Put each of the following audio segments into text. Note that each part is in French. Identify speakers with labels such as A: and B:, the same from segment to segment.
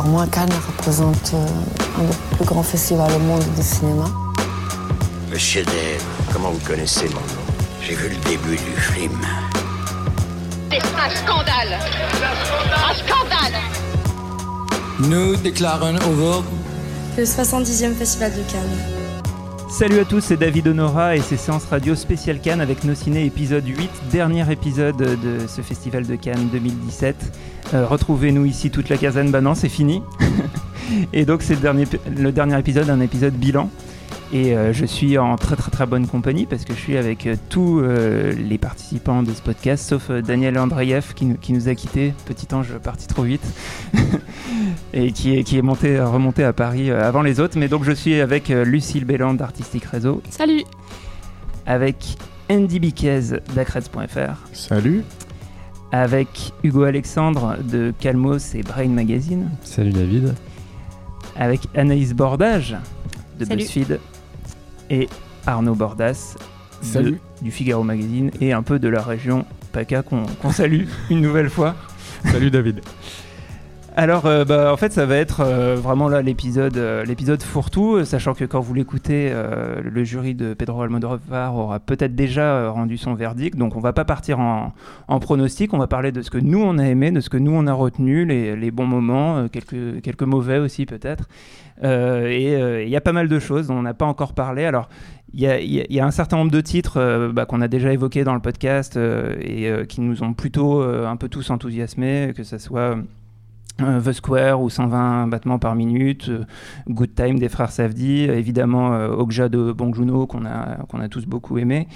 A: pour moi, Cannes représente euh, un des plus grands festivals au monde du cinéma.
B: Monsieur Dave, comment vous connaissez mon nom? J'ai vu le début du film.
C: C'est un scandale Un scandale
D: Nous déclarons au
E: le 70e Festival de Cannes.
F: Salut à tous, c'est David Honora et c'est Séance Radio spécial Cannes avec nos ciné épisode 8, dernier épisode de ce festival de Cannes 2017. Euh, retrouvez-nous ici toute la caserne, bah non c'est fini. et donc c'est le dernier, le dernier épisode, un épisode bilan. Et euh, je suis en très très très bonne compagnie parce que je suis avec euh, tous les participants de ce podcast, sauf Daniel Andreev qui, qui, nous a quittés, petit ange parti trop vite, et qui est, qui est monté, remonté à Paris avant les autres. Mais donc je suis avec Lucille Béland d'Artistic Réseau.
G: Salut
F: Avec Andy Biquez d'Acreds.fr.
H: Salut
F: avec Hugo Alexandre de Calmos et Brain Magazine.
H: Salut David.
F: Avec Anaïs Bordage de BuzzFeed et Arnaud Bordas du Figaro Magazine et un peu de la région PACA qu'on salue une nouvelle fois.
H: Salut David.
F: Alors, euh, bah, en fait, ça va être euh, vraiment là l'épisode, euh, l'épisode fourre-tout, sachant que quand vous l'écoutez, le jury de Pedro Almodovar aura peut-être déjà rendu son verdict. Donc, on va pas partir en, pronostic. On va parler de ce que nous on a aimé, de ce que nous on a retenu, les, bons moments, quelques, quelques mauvais aussi peut-être. et il y a pas mal de choses dont on n'a pas encore parlé. Alors, il y, a, un certain nombre de titres bah, qu'on a déjà évoqués dans le podcast et qui nous ont plutôt un peu tous enthousiasmés, que ce soit The Square ou 120 battements par minute, euh, Good Time des frères Safdie, évidemment euh, Okja de Bong qu'on a, qu'on a tous beaucoup aimé,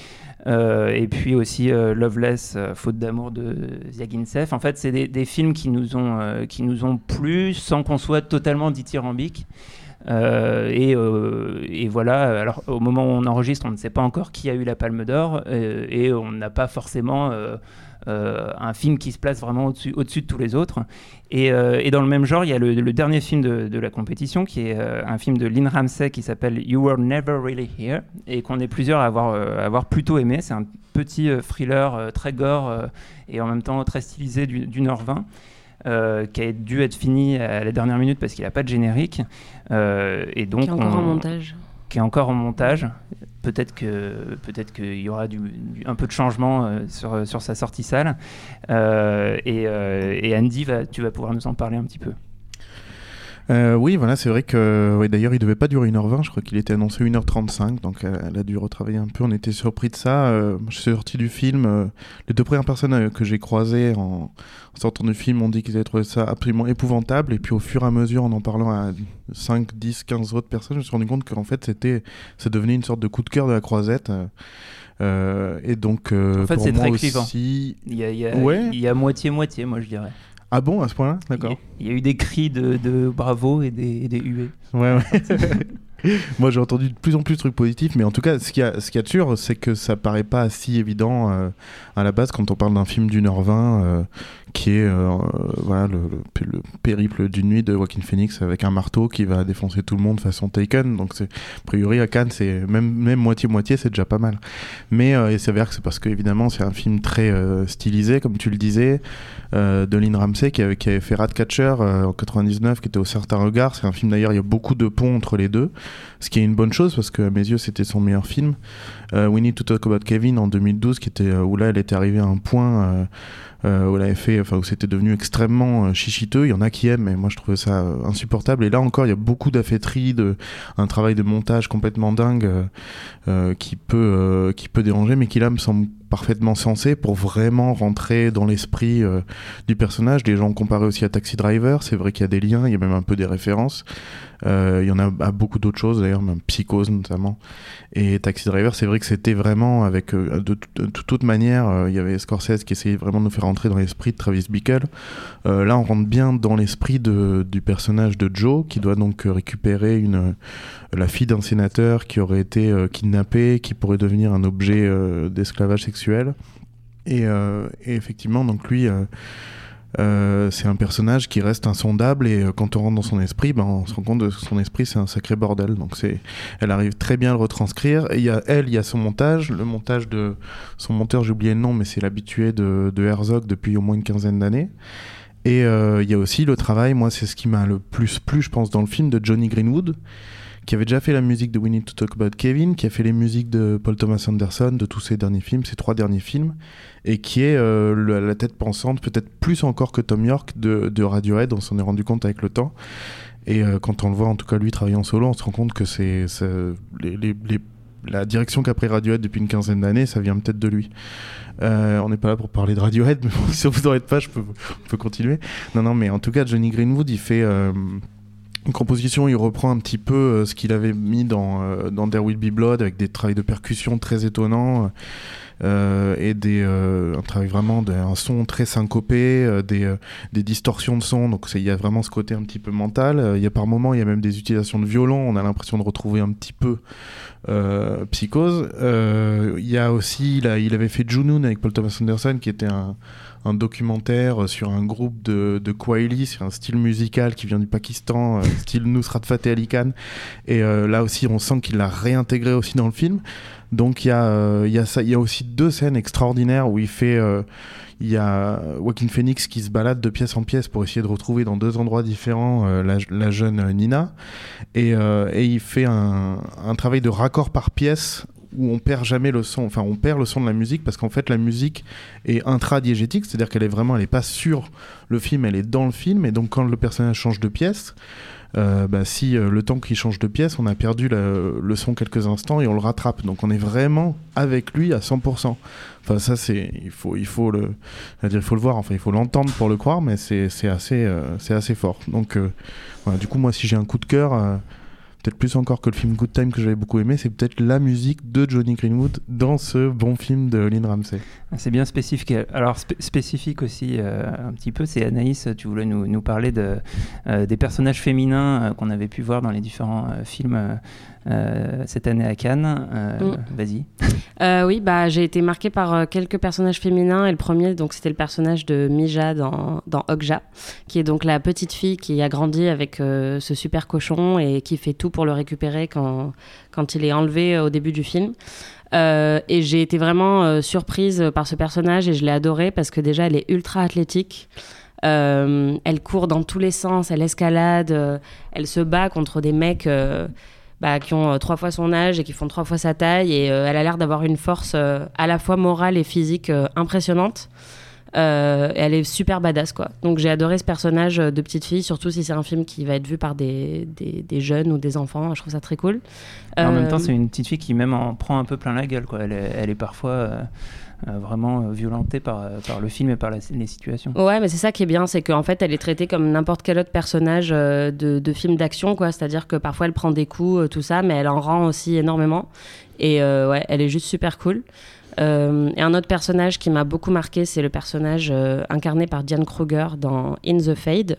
F: et puis aussi Loveless, Faute d'amour de Ziaginsef. En fait, c'est des, films qui nous ont, qui nous ont plu sans qu'on soit totalement dithyrambique. et, et, voilà, alors au moment où on enregistre, on ne sait pas encore qui a eu la Palme d'Or et on n'a pas forcément euh, un film qui se place vraiment au-dessus au de tous les autres. Et, euh, et, dans le même genre, il y a le, dernier film de, de, la compétition, qui est euh, un film de Lynn Ramsey qui s'appelle You Were Never Really Here, et qu'on est plusieurs à avoir, avoir plutôt aimé. C'est un petit thriller très gore et en même temps très stylisé d'une heure vingt. qui a dû être fini à la dernière minute parce qu'il n'a pas de générique. et donc,
G: qui est encore en montage.
F: Qui est encore en montage peut-être peut-être qu'il y aura un peu de changement euh, sur, sur sa sortie salle. Euh, et, euh, et, Andy, tu vas pouvoir nous en parler un petit peu.
H: Euh, oui, voilà, c'est vrai que ouais, d'ailleurs il devait pas durer 1h20, je crois qu'il était annoncé 1h35, donc elle, a dû retravailler un peu, on était surpris de ça. Euh, je suis sorti du film, euh, les deux premières personnes que j'ai croisées en, sortant du film ont dit qu'ils avaient trouvé ça absolument épouvantable, et puis au fur et à mesure, en en parlant à 5, 10, 15 autres personnes, je me suis rendu compte qu'en fait c'était, ça devenait une sorte de coup de cœur de la croisette. et donc,
F: en fait,
H: c'est
F: très
H: aussi...
F: Il y a, il y a moitié-moitié, moi je dirais.
H: Ah bon, à ce point-là? D'accord.
F: Il y, a eu des cris de, de bravo et des, et des huées.
H: Ouais, ouais. Moi, j'ai entendu de plus en plus de trucs positifs, mais en tout cas, ce qu'il y a, ce y a de sûr, c'est que ça paraît pas si évident euh, à la base quand on parle d'un film d'une heure vingt euh, qui est euh, voilà, le, le, périple d'une nuit de Joaquin Phoenix avec un marteau qui va défoncer tout le monde façon Taken. Donc, a priori, à Cannes, c'est même, même moitié-moitié, c'est déjà pas mal. Mais il s'avère que c'est parce que, évidemment, c'est un film très stylisé, comme tu le disais, de Lynn Ramsey qui avait, qui avait fait Ratcatcher en 99, qui était au certain regard. C'est un film d'ailleurs, il y a beaucoup de ponts entre les deux, ce qui est une bonne chose parce que, à mes yeux, c'était son meilleur film. We Need to Talk About Kevin en 2012, qui était, où là, elle était arrivée à un point euh, où elle fait, enfin où c'était devenu extrêmement euh, chichiteux. Il y en a qui aiment, mais moi je trouvais ça euh, insupportable. Et là encore, il y a beaucoup d'affêterie, de un travail de montage complètement dingue qui peut qui peut déranger, mais qui là me semble parfaitement sensé pour vraiment rentrer dans l'esprit du personnage. Les gens comparé aussi à Taxi Driver, c'est vrai qu'il y a des liens, il y a même un peu des références. Euh, il y en a à beaucoup d'autres choses d'ailleurs, même Psychose notamment. Et Taxi Driver, c'est vrai que c'était vraiment avec euh, de, toute manière, euh, il y avait Scorsese qui essayait vraiment de nous faire rentrer dans l'esprit de Travis Bickle. là, on rentre bien dans l'esprit du personnage de Joe qui doit donc récupérer la fille d'un sénateur qui aurait été kidnappée, qui pourrait devenir un objet d'esclavage sexuel. Et, et, effectivement, donc lui euh, c'est un personnage qui reste insondable et euh, quand on rentre dans son esprit, ben, on se rend compte que son esprit c'est un sacré bordel. Donc c'est, elle arrive très bien à le retranscrire. Et y a elle, il y a son montage, le montage de son monteur, j'ai oublié le nom, mais c'est l'habitué de, Herzog depuis au moins une quinzaine d'années. Et euh, il y a aussi le travail, moi c'est ce qui m'a le plus plu, je pense, dans le film de Johnny Greenwood, qui avait déjà fait la musique de We Need to Talk About Kevin, qui a fait les musiques de Paul Thomas Anderson, de tous ses derniers films, ses trois derniers films, et qui est euh, la tête pensante, peut-être plus encore que Tom York, de, Radiohead, on s'en est rendu compte avec le temps. Et euh, quand on le voit, en tout cas lui travailler en solo, on se rend compte que c'est la direction qu'a pris Radiohead depuis une quinzaine d'années, ça vient peut-être de lui. Euh, on n'est pas là pour parler de Radiohead, mais bon, si vous embête pas, je peux, on peut continuer. Non, non, mais en tout cas, Johnny Greenwood, il fait une composition, il reprend un petit peu euh, ce qu'il avait mis dans, euh, dans There Will Be Blood, avec des travails de percussion très étonnants. Euh, et des, euh, un travail vraiment d'un son très syncopé, euh, des, des distorsions de son. Donc il y a vraiment ce côté un petit peu mental. Il y a par moments, il y a même des utilisations de violon. On a l'impression de retrouver un petit peu Psychose. Il y a aussi, il, avait fait Junoon avec Paul Thomas Anderson, qui était un, documentaire sur un groupe de, de Kwaili, sur un style musical qui vient du Pakistan, style Nusrat Fateh Ali Khan. Et là aussi, on sent qu'il l'a réintégré aussi dans le film. Donc il y, a, euh, il y, a aussi deux scènes extraordinaires où il fait... euh, il y a Joaquin Phoenix qui se balade de pièce en pièce pour essayer de retrouver dans deux endroits différents euh, la, jeune Nina. Et, il fait un, travail de raccord par pièce où on perd jamais le son, enfin on perd le son de la musique parce qu'en fait la musique est intradiégétique, c'est-à-dire qu'elle est vraiment, elle est pas sur le film, elle est dans le film, et donc quand le personnage change de pièce, euh, bah, si euh, le temps qu'il change de pièce, on a perdu la- le son quelques instants et on le rattrape, donc on est vraiment avec lui à 100%. Enfin ça c'est, il faut, il faut le, il faut le voir, enfin il faut l'entendre pour le croire, mais c'est assez, euh, c'est assez fort. Donc euh, voilà, du coup moi si j'ai un coup de cœur. Peut-être plus encore que le film Good Time que j'avais beaucoup aimé, c'est peut-être la musique de Johnny Greenwood dans ce bon film de Lynn Ramsey.
F: C'est bien spécifique. Alors spé- spécifique aussi euh, un petit peu, c'est Anaïs, tu voulais nous, parler euh, des personnages féminins euh, qu'on avait pu voir dans les différents films cette année à Cannes. Euh,
G: Mm.
F: Vas-y.
G: Euh, oui, bah, j'ai été marquée par euh, quelques personnages féminins. Et le premier, donc, c'était le personnage de Mija dans, dans Okja, qui est donc la petite fille qui a grandi avec euh, ce super cochon et qui fait tout pour le récupérer quand, quand il est enlevé euh, au début du film. Euh, et j'ai été vraiment euh, surprise par ce personnage et je l'ai adoré parce que déjà, elle est ultra athlétique. Euh, elle court dans tous les sens, elle escalade, euh, elle se bat contre des mecs euh, bah, qui ont euh, trois fois son âge et qui font trois fois sa taille. Et euh, elle a l'air d'avoir une force euh, à la fois morale et physique impressionnante. Euh, et elle est super badass, quoi. Donc j'ai adoré ce personnage de petite fille, surtout si c'est un film qui va être vu par des, des, des jeunes ou des enfants. Je trouve ça très cool.
F: En même temps, c'est une petite fille qui même en prend un peu plein la gueule. Quoi. Elle, est, elle est parfois euh, vraiment euh, violentée par, euh, par le film et par les situations.
G: Ouais, mais c'est ça qui est bien, c'est qu'en fait, elle est traitée comme n'importe quel autre personnage euh, de, de film d'action, quoi. C'est-à-dire que parfois, elle prend des coups, euh, tout ça, mais elle en rend aussi énormément. Et euh, ouais, elle est juste super cool. Euh, et un autre personnage qui m'a beaucoup marqué, c'est le personnage euh, incarné par Diane Kruger dans In the Fade,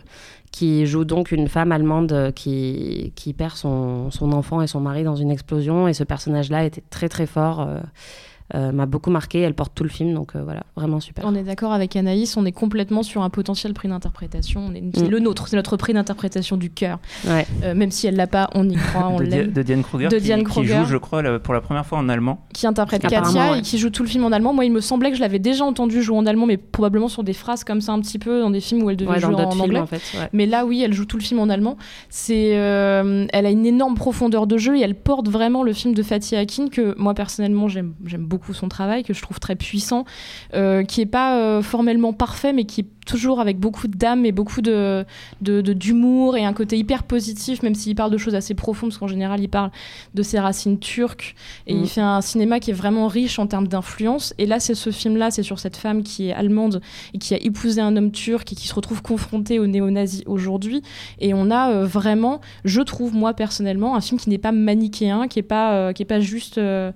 G: qui joue donc une femme allemande euh, qui, perd son enfant et son mari dans une explosion. Et ce personnage-là était très très fort, euh, m'a beaucoup marqué. Elle porte tout le film, donc euh, voilà, vraiment super.
I: On est d'accord avec Anaïs, on est complètement sur un potentiel prix d'interprétation. On est- C'est
G: Mm.
I: le nôtre, c'est notre prix d'interprétation du cœur.
G: Ouais.
I: Euh, même si elle l'a pas, on y croit, on l'aime.
F: de Diane Kruger,
I: De
F: qui,
I: Diane
F: qui joue, je crois, la- pour la première fois en allemand.
I: Qui interprète Katia
G: ouais.
I: et qui joue tout le film en allemand. Moi, il me semblait que je l'avais déjà entendu jouer en allemand, mais probablement sur des phrases comme ça un petit peu dans des films où elle devait
G: Ouais, dans
I: jouer en
G: d'autres films,
I: anglais.
G: en fait. ouais.
I: Mais là, oui, elle joue tout le film en allemand. C'est, euh, elle a une énorme profondeur de jeu et elle porte vraiment le film de Fatih Akin que moi personnellement j'aime, j'aime beaucoup son travail, que je trouve très puissant, euh, qui est pas euh, formellement parfait, mais qui est toujours avec beaucoup d'âme et beaucoup de, d'humour et un côté hyper positif, même s'il parle de choses assez profondes, parce qu'en général il parle de ses racines turques et
G: Mm.
I: il fait un cinéma qui est vraiment riche en termes d'influence. Et là, c'est ce film-là, c'est sur cette femme qui est allemande et qui a épousé un homme turc et qui se retrouve confrontée aux néo-nazis aujourd'hui. Et on a euh, vraiment, je trouve moi personnellement, un film qui n'est pas manichéen, qui est pas, euh, qui est pas juste. euh,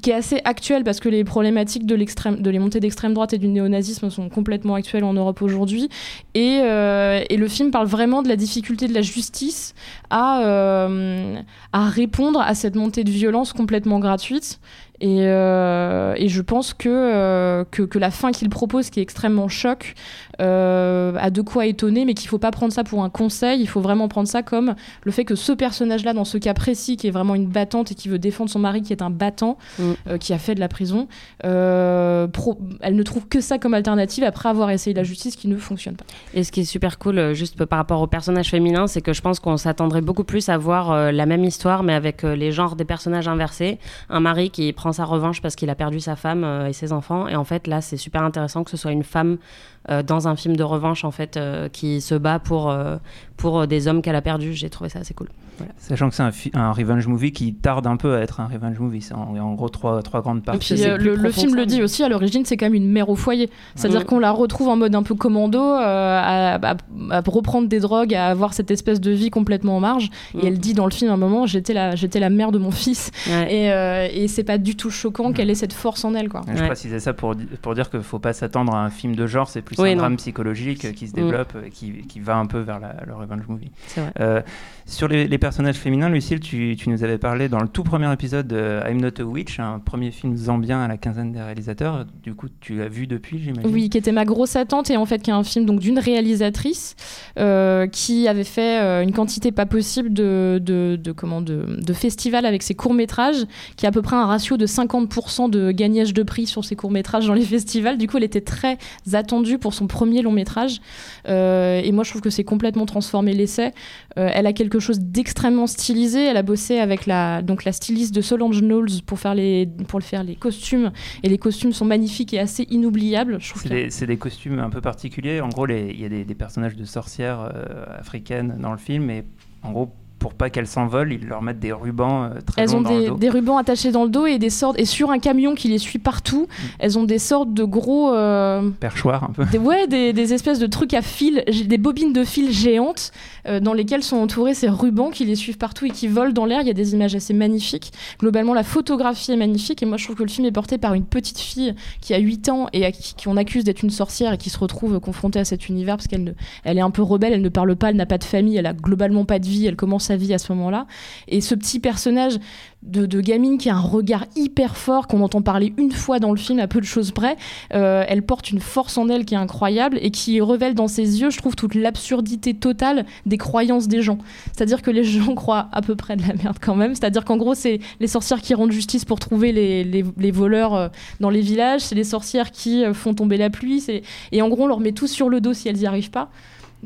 I: qui est assez actuel parce que les problématiques de l'extrême, de les montées d'extrême droite et du néonazisme sont complètement actuelles en Europe aujourd'hui. Et, euh, et le film parle vraiment de la difficulté de la justice à, euh, à répondre à cette montée de violence complètement gratuite. Et, euh, et je pense que, que, que la fin qu'il propose, qui est extrêmement choc, euh, a de quoi étonner, mais qu'il faut pas prendre ça pour un conseil. Il faut vraiment prendre ça comme le fait que ce personnage-là, dans ce cas précis, qui est vraiment une battante et qui veut défendre son mari, qui est un battant,
G: Mm.
I: euh, qui a fait de la prison, euh, pro- elle ne trouve que ça comme alternative après avoir essayé la justice qui ne fonctionne pas.
G: Et ce qui est super cool, euh, juste par rapport au personnage féminin, c'est que je pense qu'on s'attendrait beaucoup plus à voir euh, la même histoire, mais avec euh, les genres des personnages inversés. Un mari qui prend sa revanche parce qu'il a perdu sa femme euh, et ses enfants. Et en fait, là, c'est super intéressant que ce soit une femme euh, dans un film de revanche, en fait, euh, qui se bat pour, euh, pour euh, des hommes qu'elle a perdus. J'ai trouvé ça assez cool. Voilà.
F: Sachant que c'est un, un revenge movie qui tarde un peu à être un revenge movie. C'est en, en gros trois, trois grandes
I: Et
F: parties.
I: puis euh, le, film le dit
G: mais-
I: aussi, à l'origine, c'est quand même une mère au foyer. C'est-à-dire
G: Mm.
I: qu'on la retrouve en mode un peu commando, euh, à, à- à reprendre des drogues, à avoir cette espèce de vie complètement en marge. Et elle dit dans le film à un moment, j'étais la, j'étais la mère de mon fils.
G: Ouais.
I: Et, euh, et c'est pas du tout choquant qu'elle ait cette force en elle, quoi.
F: Je
G: Ouais.
F: précisais ça pour, pour dire qu'il ne faut pas s'attendre à un film de genre, c'est plus
G: Oui,
F: un
G: non.
F: drame psychologique euh, qui se
G: Mm.
F: développe et qui, qui va un peu vers la- le revenge movie.
G: Vrai.
F: Euh, sur les, les personnages féminins, Lucille, tu, tu nous avais parlé dans le tout premier épisode de I'm Not a Witch, un premier film zambien à la quinzaine des réalisateurs. Du coup, tu l'as vu depuis, j'imagine?
I: Oui, qui était ma grosse attente et en fait qui est un film donc d'une réalisatrice euh, qui avait fait une quantité pas possible de, de, de, comment, de, de festivals avec ses courts métrages, qui a à peu près un ratio de 50% de gagnage de prix sur ses courts métrages dans les festivals. Du coup, elle était très attendue pour son premier long métrage Euh, et moi je trouve que c'est complètement transformé l'essai. Euh, elle a quelque chose d'extrêmement stylisé. Elle a bossé avec la donc la styliste de Solange Knowles pour faire les pour faire les costumes et les costumes sont magnifiques et assez inoubliables.
F: C'est des, costumes un peu particuliers. En gros, il y a des, des personnages de sorcières euh, africaines dans le film, et en gros, pour pas qu'elles s'envolent, ils leur mettent des rubans euh, très
I: Elles
F: longs
I: ont
F: dans le
I: des,
F: dos.
I: des rubans attachés dans le dos et des sortes et sur un camion qui les suit partout.
F: Mm.
I: Elles ont des sortes de gros euh,
F: Perchoirs un peu.
I: des, ouais, des, des espèces de trucs à fil, des bobines de fil géantes euh, dans lesquelles sont entourés ces rubans qui les suivent partout et qui volent dans l'air. Il y a des images assez magnifiques. Globalement, la photographie est magnifique et moi je trouve que le film est porté par une petite fille qui a 8 ans et à qui, qui on accuse d'être une sorcière et qui se retrouve confrontée à cet univers parce qu'elle elle est un peu rebelle, elle ne parle pas, elle n'a pas de famille, elle a globalement pas de vie, elle commence sa vie à ce moment-là. Et ce petit personnage de, gamine qui a un regard hyper fort, qu'on entend parler une fois dans le film, à peu de choses près, euh, elle porte une force en elle qui est incroyable et qui révèle dans ses yeux, je trouve, toute l'absurdité totale des croyances des gens. C'est-à-dire que les gens croient à peu près de la merde quand même. C'est-à-dire qu'en gros, c'est les sorcières qui rendent justice pour trouver les, les- les voleurs euh, dans les villages, c'est les sorcières qui euh, font tomber la pluie, et en gros, on leur met tout sur le dos si elles n'y arrivent pas.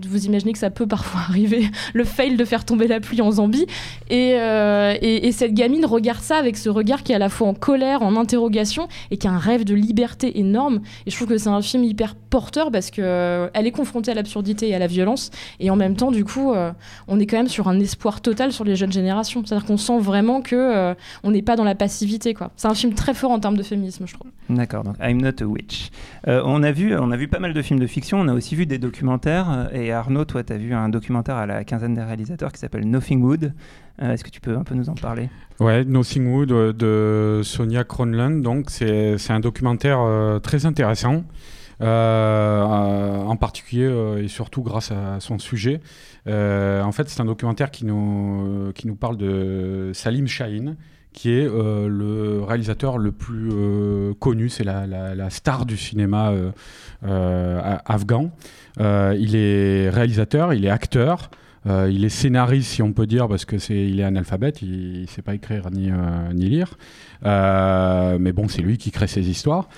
I: Vous imaginez que ça peut parfois arriver, le fail de faire tomber la pluie en Zambie. Et, euh, et, et cette gamine regarde ça avec ce regard qui est à la fois en colère, en interrogation, et qui a un rêve de liberté énorme. Et je trouve que c'est un film hyper porteur parce que euh, est confrontée à l'absurdité et à la violence, et en même temps, du coup, euh, on est quand même sur un espoir total sur les jeunes générations. C'est-à-dire qu'on sent vraiment que euh, on n'est pas dans la passivité. quoi. C'est un film très fort en termes de féminisme, je trouve.
F: D'accord, donc I'm Not a Witch. On, a vu, on a vu pas mal de films de fiction, on a aussi vu des documentaires. Et Arnaud, toi, tu as vu un documentaire à la quinzaine des réalisateurs qui s'appelle Nothing Wood. Euh, Est-ce que tu peux un peu nous en parler?
J: Ouais, Nothing Wood euh, de Sonia Kronlund. Donc, c'est un documentaire euh, très intéressant, en particulier et surtout grâce à son sujet. En fait, c'est un documentaire qui nous, qui nous parle de Salim Shahin, qui est euh, le réalisateur le plus euh, connu, c'est la, star du cinéma euh, afghan. Il est réalisateur, il est acteur. Il est scénariste, si on peut dire, parce que c'est, il est analphabète, il ne sait pas écrire ni, ni lire. Mais bon, c'est lui qui crée ses histoires.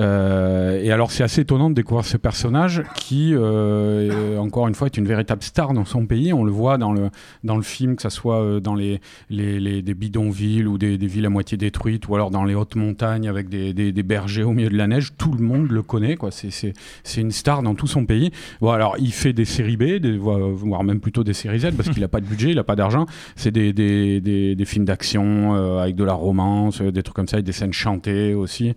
J: Euh, et alors, c'est assez étonnant de découvrir ce personnage qui, euh, encore une fois, est une véritable star dans son pays. On le voit dans le, dans le film, que ce soit euh, dans les, les, des bidonvilles ou des, villes à moitié détruites, ou alors dans les hautes montagnes avec des, des- bergers au milieu de la neige. Tout le monde le connaît. Quoi. C'est, c'est, c'est une star dans tout son pays. Bon, alors, il fait des séries B, voire même plutôt des séries Z, parce qu'il n'a pas de budget, il n'a pas d'argent. C'est des, des, films d'action avec de la romance, des trucs comme ça, avec des scènes chantées aussi.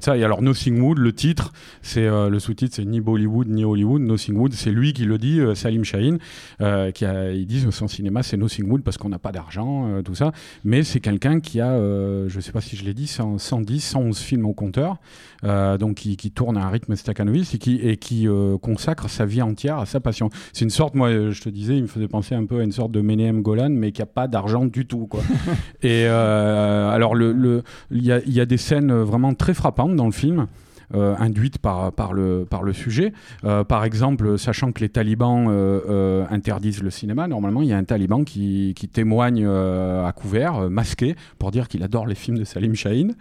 J: Ça. Et alors, Nothing Wood, le titre, c'est euh, le sous-titre, c'est ni Bollywood ni Hollywood. Nothing Wood, c'est lui qui le dit, euh, Salim Shahin, euh, qui a, ils disent son cinéma, c'est Nothing Wood parce qu'on n'a pas d'argent, tout ça. Mais c'est quelqu'un qui a, je ne sais pas si je l'ai dit, 100, 110, 111 films au compteur, donc qui, qui tourne à un rythme staccanovis et qui, et qui consacre sa vie entière à sa passion. C'est une sorte, moi, je te disais, il me faisait penser un peu à une sorte de Menehem Golan, mais qui a pas d'argent du tout, quoi. et alors, le, le- il y, a, il y a des scènes vraiment très frappantes dans le film. Euh, induites par, le, sujet. Euh, par exemple, sachant que les talibans euh, interdisent le cinéma, normalement, il y a un taliban qui, témoigne à couvert, masqué, pour dire qu'il adore les films de Salim Shaheen.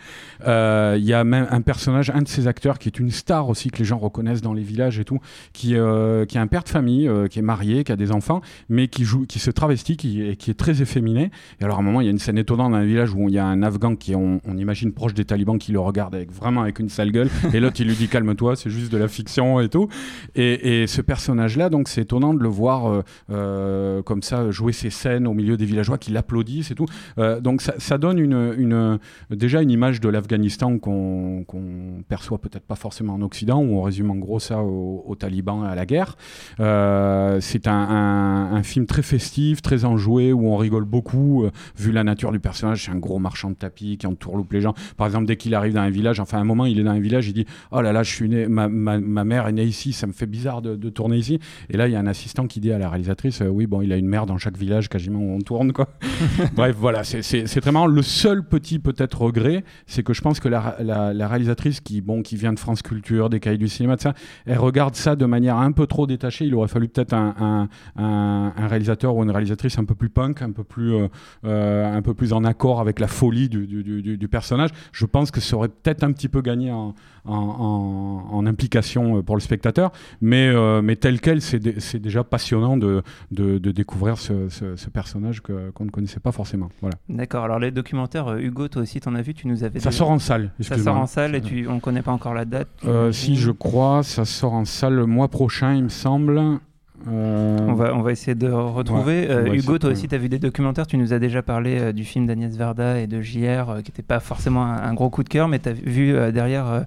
J: Il y a même un personnage, un de ces acteurs, qui est une star aussi, que les gens reconnaissent dans les villages et tout, qui, qui est un père de famille, qui est marié, qui a des enfants, mais qui, joue, qui se travestit, qui, est très efféminé. Et alors, à un moment, il y a une scène étonnante dans un village où il y a un Afghan qui, on, imagine, proche des talibans, qui le regarde avec, vraiment avec une sale gueule. l'autre, il lui dit calme-toi, c'est juste de la fiction et tout. Et, ce personnage-là, donc, c'est étonnant de le voir euh, euh, comme ça jouer ses scènes au milieu des villageois qui l'applaudissent et tout. Euh, donc, ça, donne déjà une image de l'Afghanistan qu'on perçoit peut-être pas forcément en Occident, où on résume en gros ça aux, talibans à la guerre. c'est un, un, film très festif, très enjoué, où on rigole beaucoup, vu la nature du personnage. C'est un gros marchand de tapis qui entourloupe les gens. Par exemple, dès qu'il arrive dans un village, enfin, à un moment, il est dans un village, il dit Oh là là, je suis né, ma, ma, ma mère est née ici, ça me fait bizarre de, de, tourner ici. Et là, il y a un assistant qui dit à la réalisatrice euh, Oui, bon, il a une mère dans chaque village quasiment où on tourne, quoi. Bref, voilà, c'est vraiment le seul petit peut-être regret, c'est que je pense que la, la, la, réalisatrice qui, bon, qui vient de France Culture, des cahiers du cinéma, de ça, elle regarde ça de manière un peu trop détachée. Il aurait fallu peut-être un, un, un, réalisateur ou une réalisatrice un peu plus punk, un peu plus, euh, euh, un peu plus en accord avec la folie du, du, du, du personnage. Je pense que ça aurait peut-être un petit peu gagné en, en, implication euh, pour le spectateur, mais, euh, mais tel quel, c'est déjà passionnant de, de, découvrir ce, ce, personnage qu'on ne connaissait pas forcément. Voilà.
F: D'accord, alors les documentaires, euh, Hugo, toi aussi, tu en as vu, tu nous avais...
J: Ça sort en salle,
F: Ça sort en salle et tu, on ne connaît pas encore la date
J: Si, je crois, ça sort en salle le mois prochain, il me semble.
F: On, va, on va essayer de retrouver. Hugo, toi aussi, tu as vu des documentaires? Tu nous as déjà parlé du film d'Agnès Verda et de JR, qui n'était pas forcément un, gros coup de cœur, mais tu as vu derrière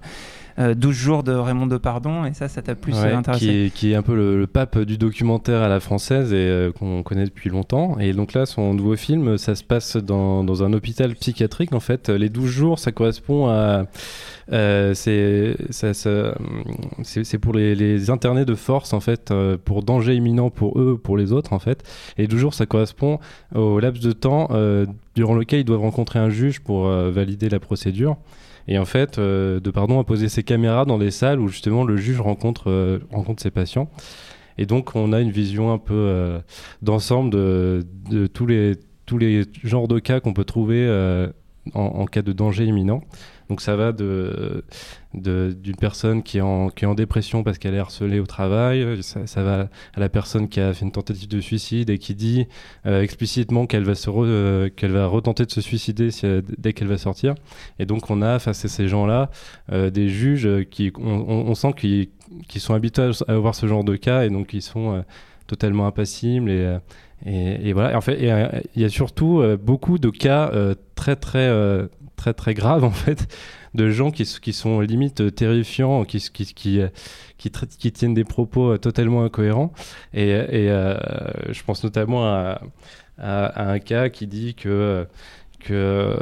F: 12 euh, jours de Raymond Depardon, et ça, ça t'a plus euh, intéressé
K: qui est, un peu le, pape du documentaire à la française et euh, qu'on connaît depuis longtemps. Et donc là, son nouveau film, ça se passe dans, dans un hôpital psychiatrique. En fait, les 12 jours, ça correspond à. c'est c'est pour les, les, internés de force en fait pour danger imminent pour eux pour les autres en fait et 12 jours ça correspond au laps de temps durant lequel ils doivent rencontrer un juge pour valider la procédure et en fait, euh, de pardon a posé ses caméras dans des salles où justement le juge rencontre, euh, rencontre ses patients. Et donc on a une vision un peu euh, d'ensemble de, de, tous, les, tous les genres de cas qu'on peut trouver en, en, cas de danger imminent. Donc ça va de d'une personne qui est, en, qui est en dépression parce qu'elle est harcelée au travail, ça, va à la personne qui a fait une tentative de suicide et qui dit euh, explicitement qu'elle va, se euh, qu'elle va retenter de se suicider dès qu'elle va sortir. Et donc on a face à ces gens-là euh, des juges qui, on, sent qu'ils, sont habitués à voir ce genre de cas et donc ils sont totalement impassibles et, et, voilà. en fait, il y a surtout beaucoup de cas très très très très graves en fait de gens qui, qui sont limite terrifiants, qui, qui, qui, qui, qui tiennent des propos euh, totalement incohérents. Et, euh, je pense notamment à, un cas qui dit que que,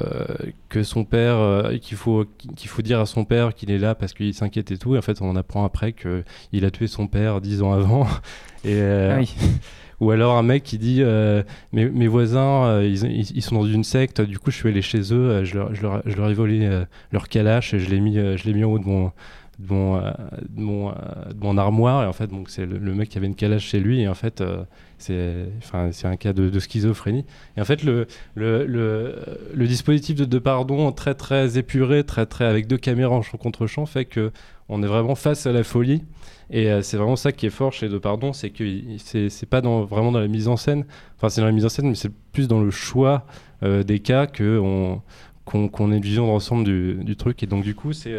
K: que son père, euh, qu'il faut, qu'il faut dire à son père qu'il est là parce qu'il s'inquiète et tout. Et en fait, on apprend après qu'il a tué son père dix ans avant. Ah. Ou alors un mec qui dit euh, mes, voisins, euh, ils, sont dans une secte, du coup je suis allé chez eux, euh, je leur, ai volé leur calache et je l'ai mis, je l'ai mis en haut de mon, de mon, de mon, armoire. Et en fait, donc, c'est le, mec qui avait une calache chez lui. Et en fait, c'est, enfin, c'est un cas de, schizophrénie. Et en fait, le, le, le, dispositif de, de, pardon très très épuré, très très avec deux caméras en champ contre champ, fait que on est vraiment face à la folie. Et euh, c'est vraiment ça qui est fort chez De Pardon, c'est que c'est pas dans, vraiment dans la mise en scène, enfin c'est dans la mise en scène, mais c'est plus dans le choix euh, des cas qu'on qu'on ait une vision d'ensemble du, du, truc. Et donc du coup, c'est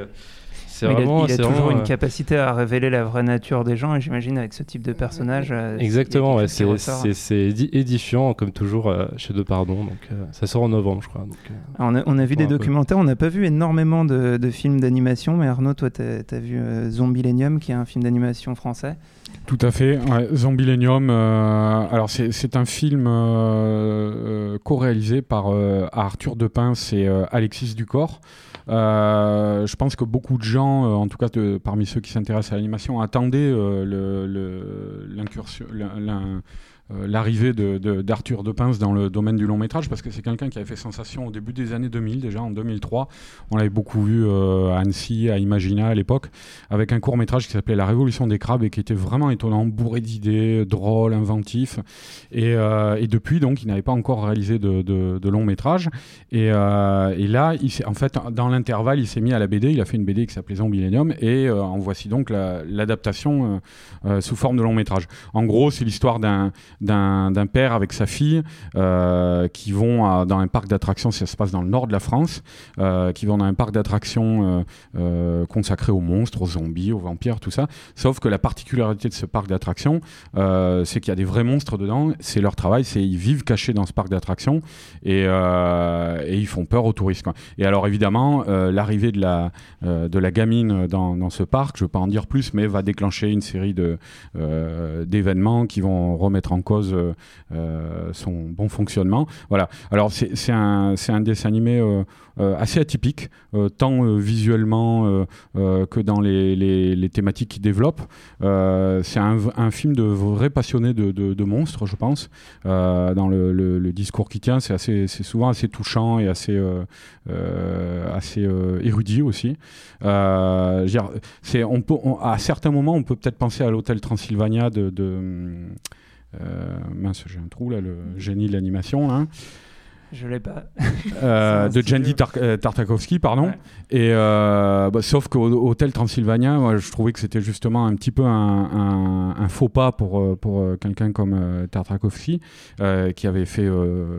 F: il a, toujours une euh, capacité à révéler la vraie nature des gens, et j'imagine avec ce type de personnage. Euh,
K: Exactement, c'est édifiant, comme toujours euh, chez De Pardon. Donc, ça sort en novembre, je crois. Donc,
F: on, a, vu des documentaires, on n'a pas vu énormément de, films d'animation, mais Arnaud, toi, tu as, vu Zombilenium, qui est un film d'animation français.
J: Tout à fait. Ouais, Zombilenium, alors c'est un film co-réalisé par Arthur Depince et Alexis Ducor. Euh, je pense que beaucoup de gens, euh, en tout cas parmi ceux qui s'intéressent à l'animation, attendaient euh, l'incursion. euh, l'arrivée d'Arthur de, dans le domaine du long métrage, parce que c'est quelqu'un qui avait fait sensation au début des années 2000, déjà en 2003. On l'avait beaucoup vu à Annecy, à Imagina à l'époque, avec un court métrage qui s'appelait La Révolution des crabes et qui était vraiment étonnant, bourré d'idées, drôle, inventif. Et, et, depuis, donc, il n'avait pas encore réalisé de, de long métrage. Et, et là, il en fait, dans l'intervalle, il s'est mis à la BD. Il a fait une BD qui s'appelait Zombilenium et en voici donc l'adaptation sous forme de long métrage. En gros, c'est l'histoire d'un père avec sa fille euh, qui vont dans un parc d'attractions, ça se passe dans le nord de la France, euh, qui vont dans un parc d'attractions euh, consacré aux monstres, aux zombies, aux vampires, tout ça. Sauf que la particularité de ce parc d'attractions, c'est qu'il y a des vrais monstres dedans. C'est leur travail, ils vivent cachés dans ce parc d'attractions et, ils font peur aux touristes. Et alors évidemment, l'arrivée de la, gamine dans, dans ce parc, je ne veux pas en dire plus, mais va déclencher une série d'événements qui vont remettre en cause euh, euh, son bon fonctionnement. Voilà. Alors c'est un, dessin animé euh, assez atypique, tant visuellement que dans les, thématiques qu'il développe. c'est un, film de vrais passionnés de, monstres, je pense. dans le, discours qui tient, c'est souvent assez touchant et assez, assez érudit aussi. À certains moments, on peut peut-être penser à l'hôtel Transylvania de, mince, j'ai un trou là, le génie de l'animation là.
F: Je l'ai pas.
J: Euh, de Jandy euh, Tartakovsky, pardon. Et euh, bah, sauf qu'au Hôtel Transylvania, moi, je trouvais que c'était justement un petit peu un, un, faux pas pour, pour quelqu'un comme Tartakovsky, qui avait fait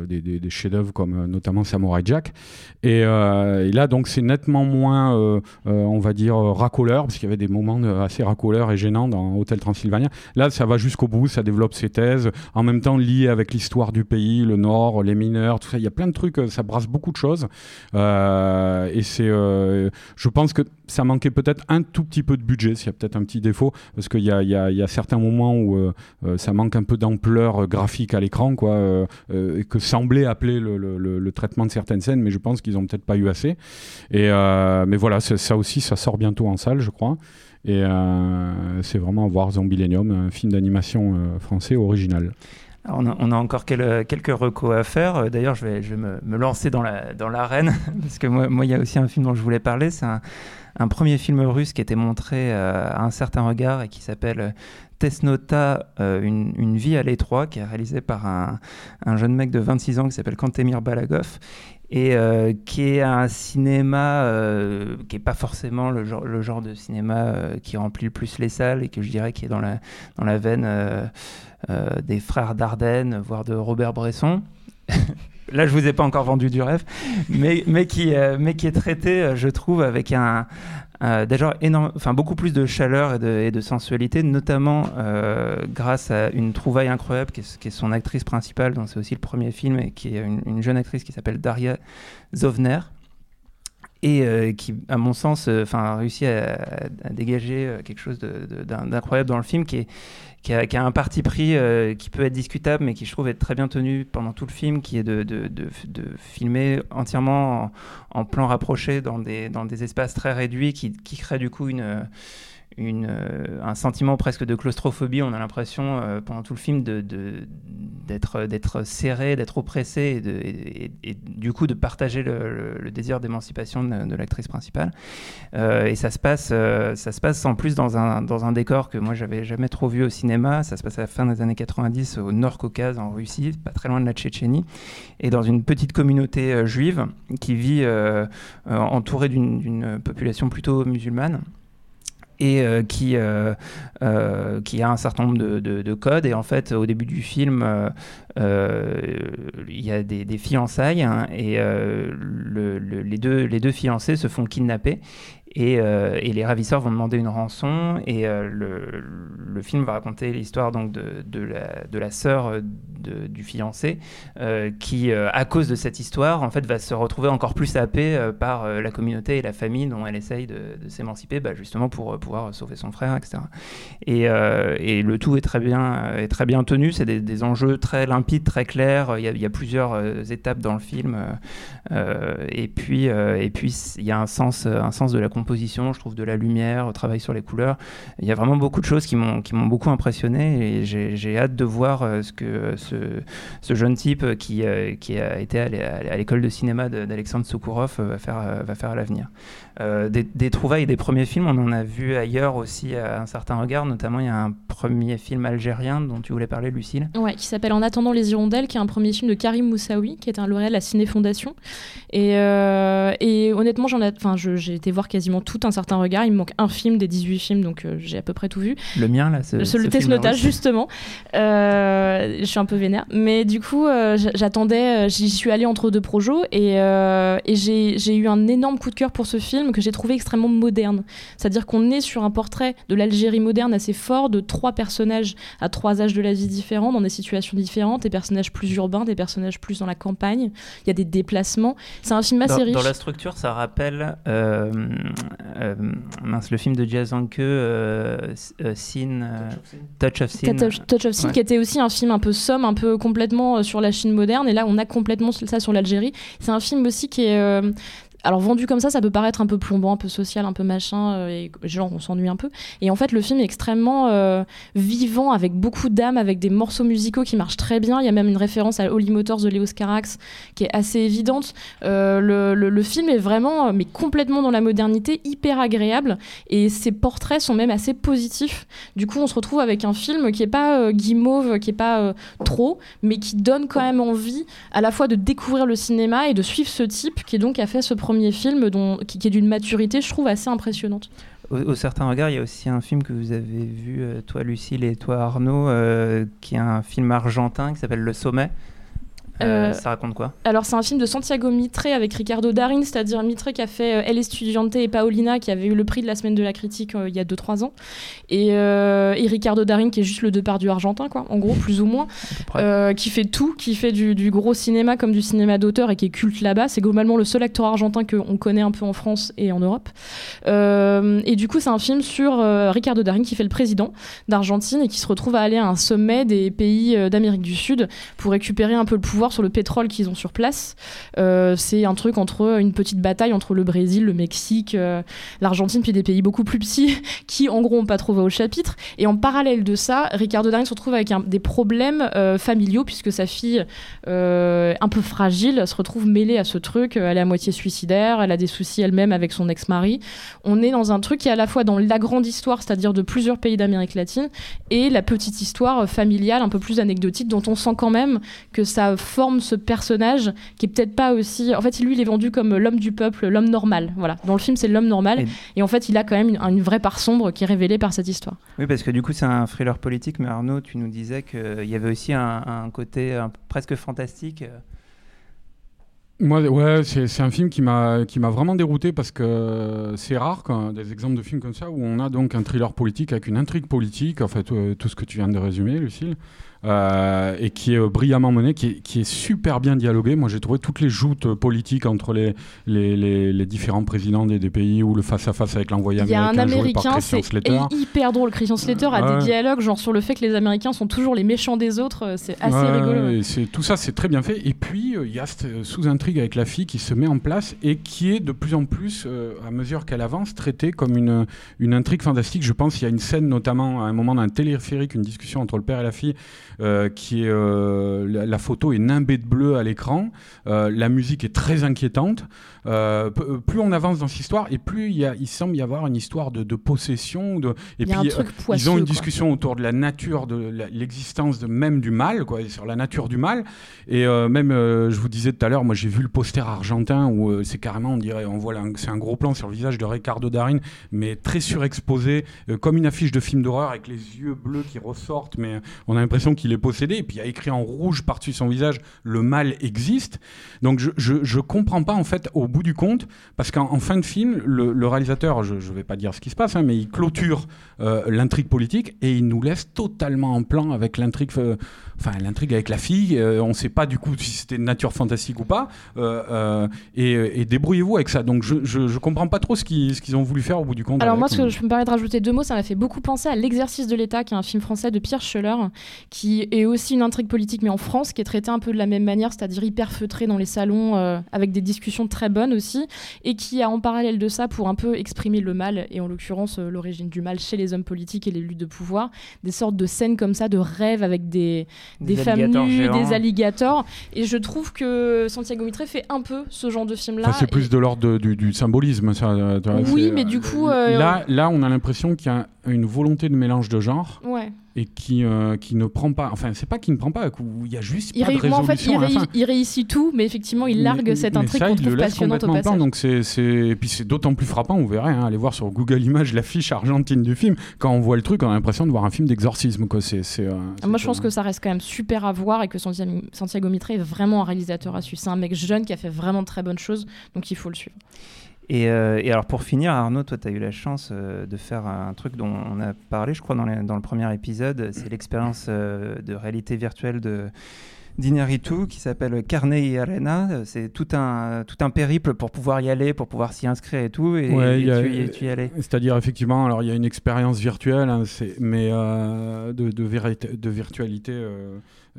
J: des, des, des chefs-d'œuvre comme notamment Samurai Jack. Et, et là, donc, c'est nettement moins, on va dire, racoleur, parce qu'il y avait des moments assez racoleurs et gênants dans Hôtel Transylvania. Là, ça va jusqu'au bout, ça développe ses thèses, en même temps lié avec l'histoire du pays, le Nord, les mineurs, tout ça y a plein de trucs, euh, ça brasse beaucoup de choses. Euh, et c'est, euh, je pense que ça manquait peut-être un tout petit peu de budget, s'il y a peut-être un petit défaut, parce qu'il y a, y, y a, certains moments où ça manque un peu d'ampleur graphique à l'écran, quoi, que semblait appeler le, traitement de certaines scènes, mais je pense qu'ils ont peut-être pas eu assez. Et mais voilà, ça aussi, ça sort bientôt en salle, je crois. Et c'est vraiment voir Zombilenium, un film d'animation français original.
F: On a, encore quelques, recos à faire. Euh, d'ailleurs, je vais, me, lancer dans l'arène, parce que moi, il y a aussi un film dont je voulais parler. C'est un, premier film russe qui été montré euh, à un certain regard et qui s'appelle euh, Tesnota, une, vie à l'étroit, qui est réalisé par un, jeune mec de 26 ans qui s'appelle Kantemir Balagov et qui est un cinéma qui n'est pas forcément le genre, de cinéma qui remplit le plus les salles et que je dirais qui est dans la, dans la veine euh, des frères Dardenne, voire de Robert Bresson. Là, je vous ai pas encore vendu du rêve, mais, mais, qui, euh, mais qui est traité, euh, je trouve, avec un, déjà énorme, enfin beaucoup plus de chaleur et de, et de sensualité, notamment grâce à une trouvaille incroyable qui est, son actrice principale, dont c'est aussi le premier film, et qui est une, jeune actrice qui s'appelle Daria Zovner et qui, à mon sens, enfin, a réussi à, à dégager quelque chose d'incroyable dans le film, qui est, qui a, un parti pris euh, qui peut être discutable, mais qui je trouve être très bien tenu pendant tout le film, qui est de, de, de, filmer entièrement en, en, plan rapproché dans des, dans des espaces très réduits, qui, qui crée du coup une une, euh, un sentiment presque de claustrophobie. On a l'impression euh, pendant tout le film d'être serré, d'être oppressé et, du coup de partager le, désir d'émancipation de, l'actrice principale. Euh, et ça se passe, ça se passe en plus dans un, dans un décor que moi j'avais jamais trop vu au cinéma. Ça se passe à la fin des années 90 au Nord Caucase en Russie, pas très loin de la Tchétchénie, et dans une petite communauté juive qui vit entourée d'une population plutôt musulmane euh, qui, euh, euh, qui a un certain nombre de, de, codes. Et en fait, au début du film, il y a des, fiançailles hein, et les deux fiancés se font kidnapper. Et, et, les ravisseurs vont demander une rançon et le, le, film va raconter l'histoire donc de, la, de sœur du fiancé, euh, qui, euh, à cause de cette histoire, en fait, va se retrouver encore plus happée euh, par la communauté et la famille dont elle essaye de, s'émanciper, bah, justement pour pouvoir sauver son frère, etc. Et, le tout est très bien, tenu. C'est des, enjeux très limpides, très clairs. Il y a, plusieurs étapes dans le film. et puis, et puis, il y a un sens, un sens de la composition, je trouve de la lumière, au travail sur les couleurs. Il y a vraiment beaucoup de choses qui m'ont beaucoup impressionné et j'ai hâte de voir ce que ce, ce jeune type qui qui a été à l'école de cinéma d'Alexandre Soukourov va faire va faire à l'avenir. Euh, des, trouvailles des premiers films, on en a vu ailleurs aussi à un certain regard. Notamment, il y a un premier film algérien dont tu voulais parler, Lucille.
I: Ouais, qui s'appelle En attendant les hirondelles, qui est un premier film de Karim Moussaoui, qui est un lauréat de la Ciné Fondation. Et, euh, et honnêtement, j'ai été voir quasiment tout un certain regard. Il me manque un film des 18 films, donc euh, j'ai à peu près tout vu.
F: Le mien, là, c'est
I: le test notage, justement. je suis un peu vénère. Mais du coup, j'attendais, j'y suis allée entre deux projets et, et j'ai eu un énorme coup de cœur pour ce film que j'ai trouvé extrêmement moderne. C'est-à-dire qu'on est sur un portrait de l'Algérie moderne assez fort, de trois personnages à trois âges de la vie différents, dans des situations différentes, des personnages plus urbains, des personnages plus dans la campagne. Il y a des déplacements. C'est un film assez
F: dans,
I: riche.
F: Dans la structure, ça rappelle euh, euh, mince, le film de Jazz Anke, euh, Scene, Touch of Scene.
I: Touch, of Scene, qui était aussi un film un peu somme, un peu complètement sur la Chine moderne. Et là, on a complètement ça sur l'Algérie. C'est un film aussi qui est alors vendu comme ça, ça peut paraître un peu plombant, un peu social, un peu machin, euh, et genre on s'ennuie un peu. Et en fait, le film est extrêmement euh, vivant, avec beaucoup d'âme, avec des morceaux musicaux qui marchent très bien. Il y a même une référence à Holy Motors de Léos Carax qui est assez évidente. Euh, le, film est vraiment, mais complètement dans la modernité, hyper agréable, et ses portraits sont même assez positifs. Du coup, on se retrouve avec un film qui est pas guimauve, qui est pas trop, mais qui donne quand même envie à la fois de découvrir le cinéma et de suivre ce type qui donc a fait ce premier premier film dont, qui, est d'une maturité, je trouve, assez impressionnante.
F: Au, certain regard, il y a aussi un film que vous avez vu, euh, toi Lucille et toi Arnaud, euh, qui est un film argentin qui s'appelle Le Sommet, euh, euh, ça raconte quoi
I: Alors, c'est un film de Santiago Mitre avec Ricardo Darin, c'est-à-dire Mitre qui a fait euh, Elle Estudiante et Paolina, qui avait eu le prix de la semaine de la critique il y a 2-3 ans. Et, et, Ricardo Darin, qui est juste le du argentin, quoi, en gros, plus ou moins, qui fait tout, qui fait du, gros cinéma comme du cinéma d'auteur et qui est culte là-bas. C'est globalement le seul acteur argentin qu'on connaît un peu en France et en Europe. et du coup, c'est un film sur Ricardo Darin qui fait le président d'Argentine et qui se retrouve à aller à un sommet des pays d'Amérique du Sud pour récupérer un peu le pouvoir sur le pétrole qu'ils ont sur place. Euh, c'est un truc entre une petite bataille entre le Brésil, le Mexique, euh, l'Argentine, puis des pays beaucoup plus petits qui, en gros, n'ont pas trop au chapitre. Et en parallèle de ça, Ricardo Darin se retrouve avec des problèmes euh, familiaux puisque sa fille, un peu fragile, se retrouve mêlée à ce truc. Elle est à moitié suicidaire, elle a des soucis elle-même avec son ex-mari. On est dans un truc qui est à la fois dans la grande histoire, c'est-à-dire de plusieurs pays d'Amérique latine, et la petite histoire familiale, un peu plus anecdotique, dont on sent quand même que ça forme ce personnage qui est peut-être pas aussi. En fait, lui, il est vendu comme l'homme du peuple, l'homme normal. Voilà. Dans le film, c'est l'homme normal. Et... en fait, il a quand même une, vraie part sombre qui est révélée par cette histoire.
F: Oui, parce que du coup, c'est un thriller politique. Mais Arnaud, tu nous disais qu'il y avait aussi un, côté presque fantastique.
J: Moi, ouais, c'est un film qui m'a qui m'a vraiment dérouté parce que c'est rare quand des exemples de films comme ça où on a donc un thriller politique avec une intrigue politique, en fait, euh, tout ce que tu viens de résumer, Lucille. Euh, et qui est euh, brillamment mené, qui est, qui est, super bien dialogué. Moi, j'ai trouvé toutes les joutes euh, politiques entre les, les, les, différents présidents des, des, pays ou le face-à-face avec l'envoyé américain.
I: Il y a un
J: américain,
I: c'est hyper drôle. Christian Slater a des dialogues genre sur le fait que les Américains sont toujours les méchants des autres. C'est assez rigolo.
J: tout ça, c'est très bien fait. Et puis, il y a cette sous-intrigue avec la fille qui se met en place et qui est de plus en plus, à mesure qu'elle avance, traitée comme une, une intrigue fantastique. Je pense qu'il y a une scène, notamment à un moment d'un téléphérique, une discussion entre le père et la fille qui est euh, la, photo est nimbée de bleu à l'écran. Euh, la musique est très inquiétante. plus on avance dans cette histoire, et plus il, y a, il semble y avoir une histoire de, possession. De, et puis ils ont une discussion autour de la nature, de l'existence de, même du mal, quoi, sur la nature du mal. Et même, je vous disais tout à l'heure, moi j'ai vu le poster argentin où c'est carrément, on dirait, on voit, c'est un gros plan sur le visage de Ricardo Darin, mais très surexposé, comme une affiche de film d'horreur avec les yeux bleus qui ressortent, mais on a l'impression qu'il est possédé, et puis il a écrit en rouge par-dessus son visage le mal existe. Donc je, je, comprends pas en fait au bout du compte, parce qu'en fin de film, le, réalisateur, je, ne vais pas dire ce qui se passe, hein, mais il clôture euh, l'intrigue politique et il nous laisse totalement en plan avec l'intrigue, euh, enfin l'intrigue avec la fille. Euh, on ne sait pas du coup si c'était de nature fantastique ou pas. euh, euh, et, et débrouillez-vous avec ça. Donc je, je, je comprends pas trop ce qu'ils ce qu'ils ont voulu faire au bout du compte.
I: Alors
J: avec,
I: moi, ce que je me permets de rajouter deux mots, ça m'a fait beaucoup penser à L'exercice de l'État, qui est un film français de Pierre Scheller, qui est aussi une intrigue politique, mais en France, qui est traité un peu de la même manière, c'est-à-dire hyper feutré dans les salons, avec des discussions très bonnes aussi, et qui a en parallèle de ça, pour un peu exprimer le mal, et en l'occurrence l'origine du mal chez les hommes politiques et les luttes de pouvoir, des sortes de scènes comme ça, de rêves avec des, des,
F: Des
I: femmes
F: alligators
I: nues,
F: géants.
I: des alligators, et je trouve que Santiago Mitre fait un peu ce genre de film-là.
J: Enfin, c'est plus
I: et-
J: de l'ordre du, du symbolisme. Ça, euh, tu vois,
I: Oui, mais
J: euh,
I: du coup, euh,
J: là, là, on a l'impression qu'il y a une volonté de mélange de genres
I: Ouais.
J: et qui, euh, qui ne prend pas. Enfin, c'est pas qui ne prend pas, il y a juste
I: Il,
J: pas de
I: en fait,
J: résolution
I: il, réussit-
J: fin.
I: il réussit tout, mais effectivement, il largue
J: Mais-
I: cette intrigue qu'on trouve passionnante au passage.
J: donc c'est. Et puis c'est d'autant plus frappant, vous verrez, hein, allez voir sur Google Images l'affiche argentine du film. Quand on voit le truc, on a l'impression de voir un film d'exorcisme. Quoi. C'est, euh,
I: Moi, je pense que ça reste quand même super à voir et que Santiago, Santiago Mitre est vraiment un réalisateur à suivre. C'est un mec jeune qui a fait vraiment de très bonnes choses, donc il faut le suivre.
F: Et, euh, et alors pour finir, Arnaud, toi, tu as eu la chance euh, de faire un truc dont on a parlé, je crois, dans, les- dans le premier épisode. C'est l'expérience euh, de réalité virtuelle de d'Inaritu qui s'appelle Carne y Arena. C'est tout un, tout un périple pour pouvoir y aller, pour pouvoir s'y inscrire et tout. Et,
J: Ouais,
F: et
J: y a-
F: tu, y- tu y allais.
J: C'est-à-dire, effectivement, alors il y a une expérience virtuelle, hein, mais de, de, vérité- de virtualité,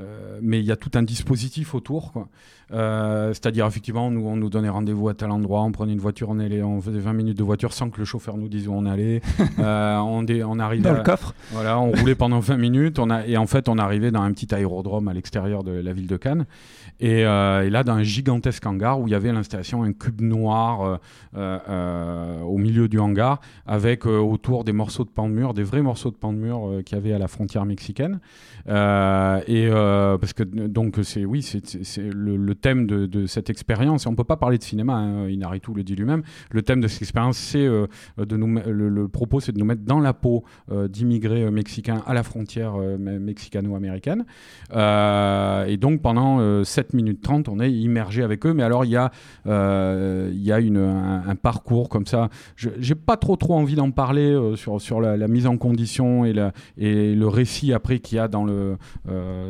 J: euh, mais il y a tout un dispositif autour. quoi. Euh, C'est-à-dire, effectivement, nous, on nous donnait rendez-vous à tel endroit, on prenait une voiture, on, allait, on faisait 20 minutes de voiture sans que le chauffeur nous dise où on allait. Euh, on, dé- on arrivait
F: Dans
J: à-
F: le coffre.
J: Voilà, on roulait pendant 20 minutes, on a, et en fait, on arrivait dans un petit aérodrome à l'extérieur de la ville de Cannes. Et, et là, dans un gigantesque hangar où il y avait l'installation un cube noir au milieu du hangar, avec autour des morceaux de pan de mur, des vrais morceaux de pan de mur qu'il y avait à la frontière mexicaine. Et euh, parce que donc c'est oui, c'est le, thème de, cette expérience. Et on peut pas parler de cinéma. Hein, Inarritu le dit lui-même. Le thème de cette expérience, c'est euh, de nous. Le, propos, c'est de nous mettre dans la peau euh, d'immigrés mexicains à la frontière me- mexicano-américaine. Et donc pendant euh, 7 minutes 30, on est immergé avec eux. Mais alors il y a, il y un, parcours comme ça. J'ai pas trop trop envie d'en parler sur, sur la, mise en condition et, la, et le récit après qu'il y a dans le,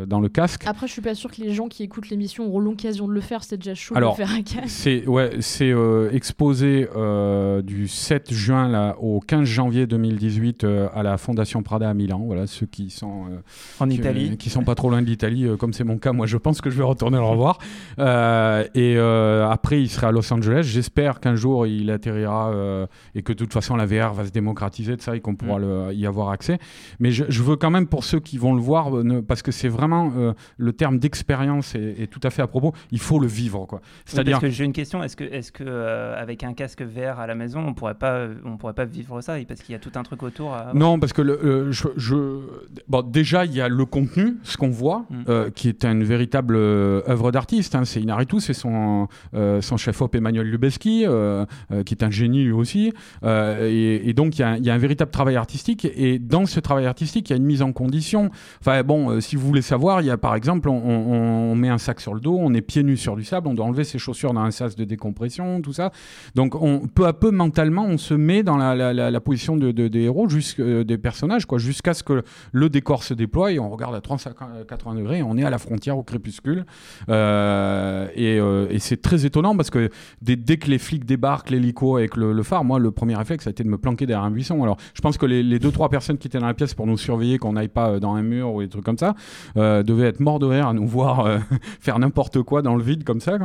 J: dans le casque.
I: Après, je suis pas sûr que les gens qui écoutent l'émission auront l'occasion de le faire. C'est déjà chaud
J: Alors,
I: de faire à Cannes.
J: c'est ouais, c'est euh, exposé euh, du 7 juin là, au 15 janvier 2018 euh, à la Fondation Prada à Milan. Voilà, ceux qui sont euh,
F: En
J: qui,
F: Italie.
J: qui sont pas trop loin de l'Italie, euh, comme c'est mon cas, moi je pense que je vais retourner le revoir. Euh, et euh, après, il sera à Los Angeles. J'espère qu'un jour il atterrira euh, et que de toute façon la VR va se démocratiser de ça et qu'on pourra le- y avoir accès. Mais je, je veux quand même pour ceux qui vont le voir, ne- parce que c'est vraiment euh, le terme d'expérience est, est tout à fait à propos. Il faut le vivre, quoi.
F: C'est-à-dire que j'ai une question. Est-ce que, est-ce que euh, avec un casque VR à la maison, on pourrait pas, on pourrait pas vivre ça? Parce qu'il y a tout un truc autour. À...
J: Non, parce que le, euh, je, je- bon, déjà, il y a le contenu, ce qu'on voit,
F: Mm.
J: euh, qui est une véritable euh, œuvre d'artiste. hein. C'est Inaritu, c'est son, euh, son chef-op Emmanuel Lubezki, euh, euh, qui est un génie lui aussi. Euh, et, et donc, il y, a, un- il y a un véritable travail artistique. Et dans ce travail artistique, il y a une mise en condition. Enfin, bon, euh, si vous voulez savoir, il y a par exemple, on, met un sac sur le dos, on est pieds nus sur du sable, on doit enlever ses chaussures dans un sas de décompression, tout ça. Donc, on, peu à peu, mentalement, on se met dans la, position de, de- des héros, jusqu'- euh, des personnages, quoi, jusqu'à ce que le décor se déploie on regarde à 380 degrés on est à la frontière au crépuscule. Euh, et euh, et c'est très étonnant parce que dès, dès que les flics débarquent, l'hélico avec le, phare, moi, le premier réflexe, ça a été de me planquer derrière un buisson. Alors, je pense que les, les deux, trois personnes qui étaient dans la pièce pour nous surveiller, qu'on n'aille pas dans un mur ou des trucs comme ça, euh, devaient être morts de rire à nous voir euh, faire n'importe quoi dans le vide comme ça.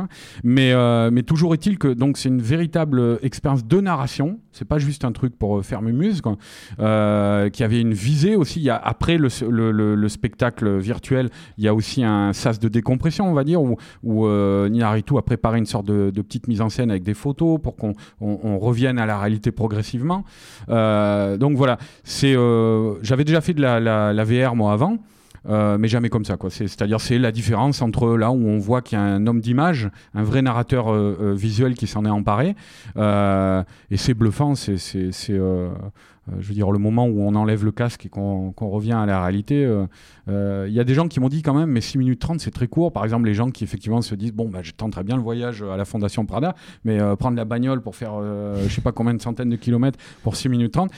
J: Mais, euh, mais toujours est-il que donc c'est une véritable expérience de narration. C'est pas juste un truc pour euh, faire mumuse, quoi. Qui avait une visée aussi. Il y a, après le, le, le- le spectacle virtuel, il y a aussi un sas de décompression, on va dire, où, où a préparé une sorte de, petite mise en scène avec des photos pour qu'on on- on revienne à la réalité progressivement. Donc voilà, c'est, j'avais déjà fait de la- la VR moi avant. Euh, mais jamais comme ça, C'est-à-dire, c'est la différence entre là où on voit qu'il y a un homme d'image, un vrai narrateur euh, euh, visuel qui s'en est emparé, et c'est bluffant. C'est, je veux dire, le moment où on enlève le casque et qu'on, revient à la réalité. Il y a des gens qui m'ont dit quand même, mais 6 minutes 30, c'est très court. Par exemple, les gens qui effectivement se disent, bon, bah, je tenterais bien le voyage à la Fondation Prada, mais prendre la bagnole pour faire, je sais pas combien de centaines de kilomètres pour 6 minutes 30.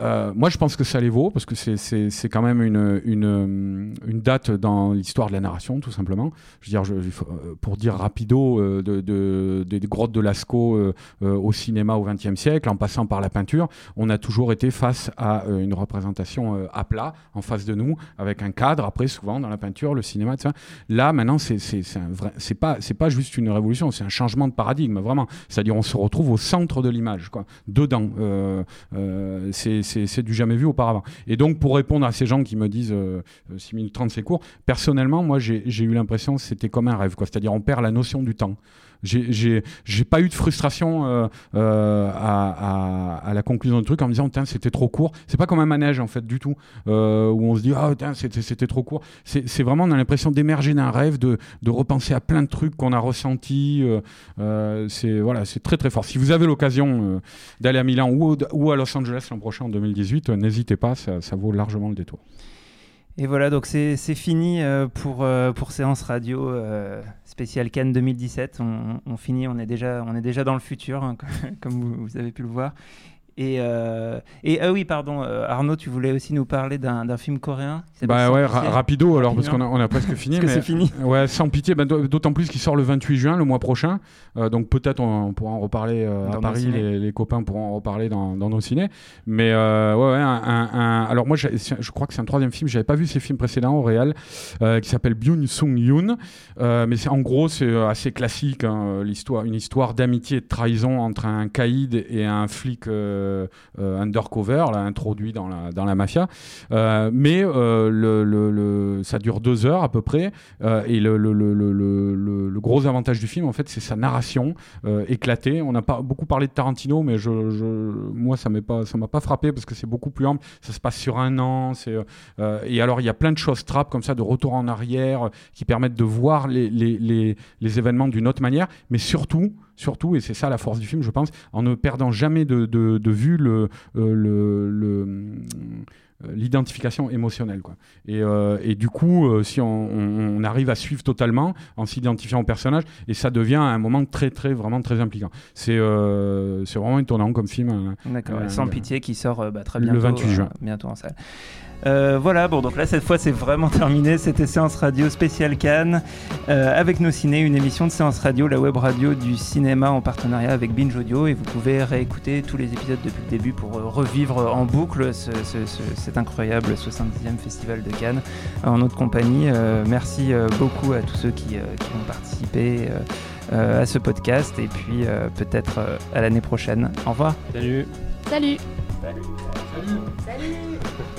J: Euh, moi, je pense que ça les vaut parce que c'est quand même une, une, une date dans l'histoire de la narration, tout simplement. Je veux dire, euh, pour dire rapido, euh, de, de, des grottes de Lascaux au cinéma au XXe siècle, en passant par la peinture, on a toujours été face à une représentation à plat, en face de nous, avec un cadre. Après, souvent dans la peinture, le cinéma, etc. Là, maintenant, c'est pas pas juste une révolution, c'est un changement de paradigme, vraiment. C'est-à-dire, on se retrouve au centre de l'image, quoi, dedans. c'est c'est du jamais vu auparavant. Et donc, pour répondre à ces gens qui me disent 6 minutes 30 c'est court, personnellement, moi, j'ai eu l'impression que c'était comme un rêve. C'est-à-dire, on perd la notion du temps j'ai pas eu de frustration euh, euh, à, la conclusion du truc en me disant c'était trop court. C'est pas comme un manège en fait du tout euh, où on se dit ah c'était trop court. C'est vraiment on a l'impression d'émerger d'un rêve, de, de, repenser à plein de trucs qu'on a ressentis. c'est voilà très très fort. Si vous avez l'occasion d'aller à Milan ou, ou, à Los Angeles l'an prochain en 2018, n'hésitez pas, ça vaut largement le détour.
F: Et voilà, donc c'est fini pour, pour Séance Radio spécial Cannes 2017. On, finit, on est déjà, on est déjà dans le futur, hein, comme vous, avez pu le voir. Et, euh, et ah oui, pardon, euh, Arnaud, tu voulais aussi nous parler d'un film coréen
J: Bah ouais, rapido, alors, parce qu'on a, on a presque fini.
F: mais, c'est fini.
J: Ouais, sans pitié, bah, d'autant plus qu'il sort le 28 juin, le mois prochain. Euh, donc peut-être on, pourra en reparler à Paris, les, les, copains pourront en reparler dans, dans nos ciné. Mais ouais, ouais, un, alors moi, je crois que c'est un troisième film, j'avais pas vu ces films précédents au réel, qui s'appelle Byun Sung Yoon. mais en gros, c'est assez classique, hein, l'histoire, une histoire d'amitié et de trahison entre un caïd et un flic. Euh, euh, undercover, là, introduit dans la, mafia. Euh, mais ça dure deux heures à peu près. et le, gros avantage du film, en fait, c'est sa narration éclatée. On a pas beaucoup parlé de Tarantino, mais moi, ça m'a pas, frappé parce que c'est beaucoup plus ample. Ça se passe sur un an. Et alors, il y a plein de choses trap comme ça, de retour en arrière, qui permettent de voir les événements d'une autre manière. Mais surtout, surtout, et c'est ça la force du film, je pense, en ne perdant jamais de, de, vue le, euh, le, le euh, l'identification émotionnelle. Quoi. Et, euh, et, du coup, si on, on, arrive à suivre totalement en s'identifiant au personnage, et ça devient un moment très, très, vraiment très impliquant. C'est euh, vraiment étonnant comme film. Hein.
F: D'accord, Sans pitié qui sort bah, très bientôt,
J: le 28 juin.
F: bientôt en salle. Euh, voilà, bon, donc là, cette fois, c'est vraiment terminé. C'était Séance Radio spéciale Cannes euh, avec nos ciné, une émission de Séance Radio, la web radio du cinéma en partenariat avec Binge Audio. Et vous pouvez réécouter tous les épisodes depuis le début pour euh, revivre en boucle cet incroyable 70e Festival de Cannes en notre compagnie. merci beaucoup à tous ceux qui, ont participé. à ce podcast et puis peut-être à l'année prochaine. Au revoir.
J: Salut.
I: Salut.
J: Salut. Salut.
I: Salut.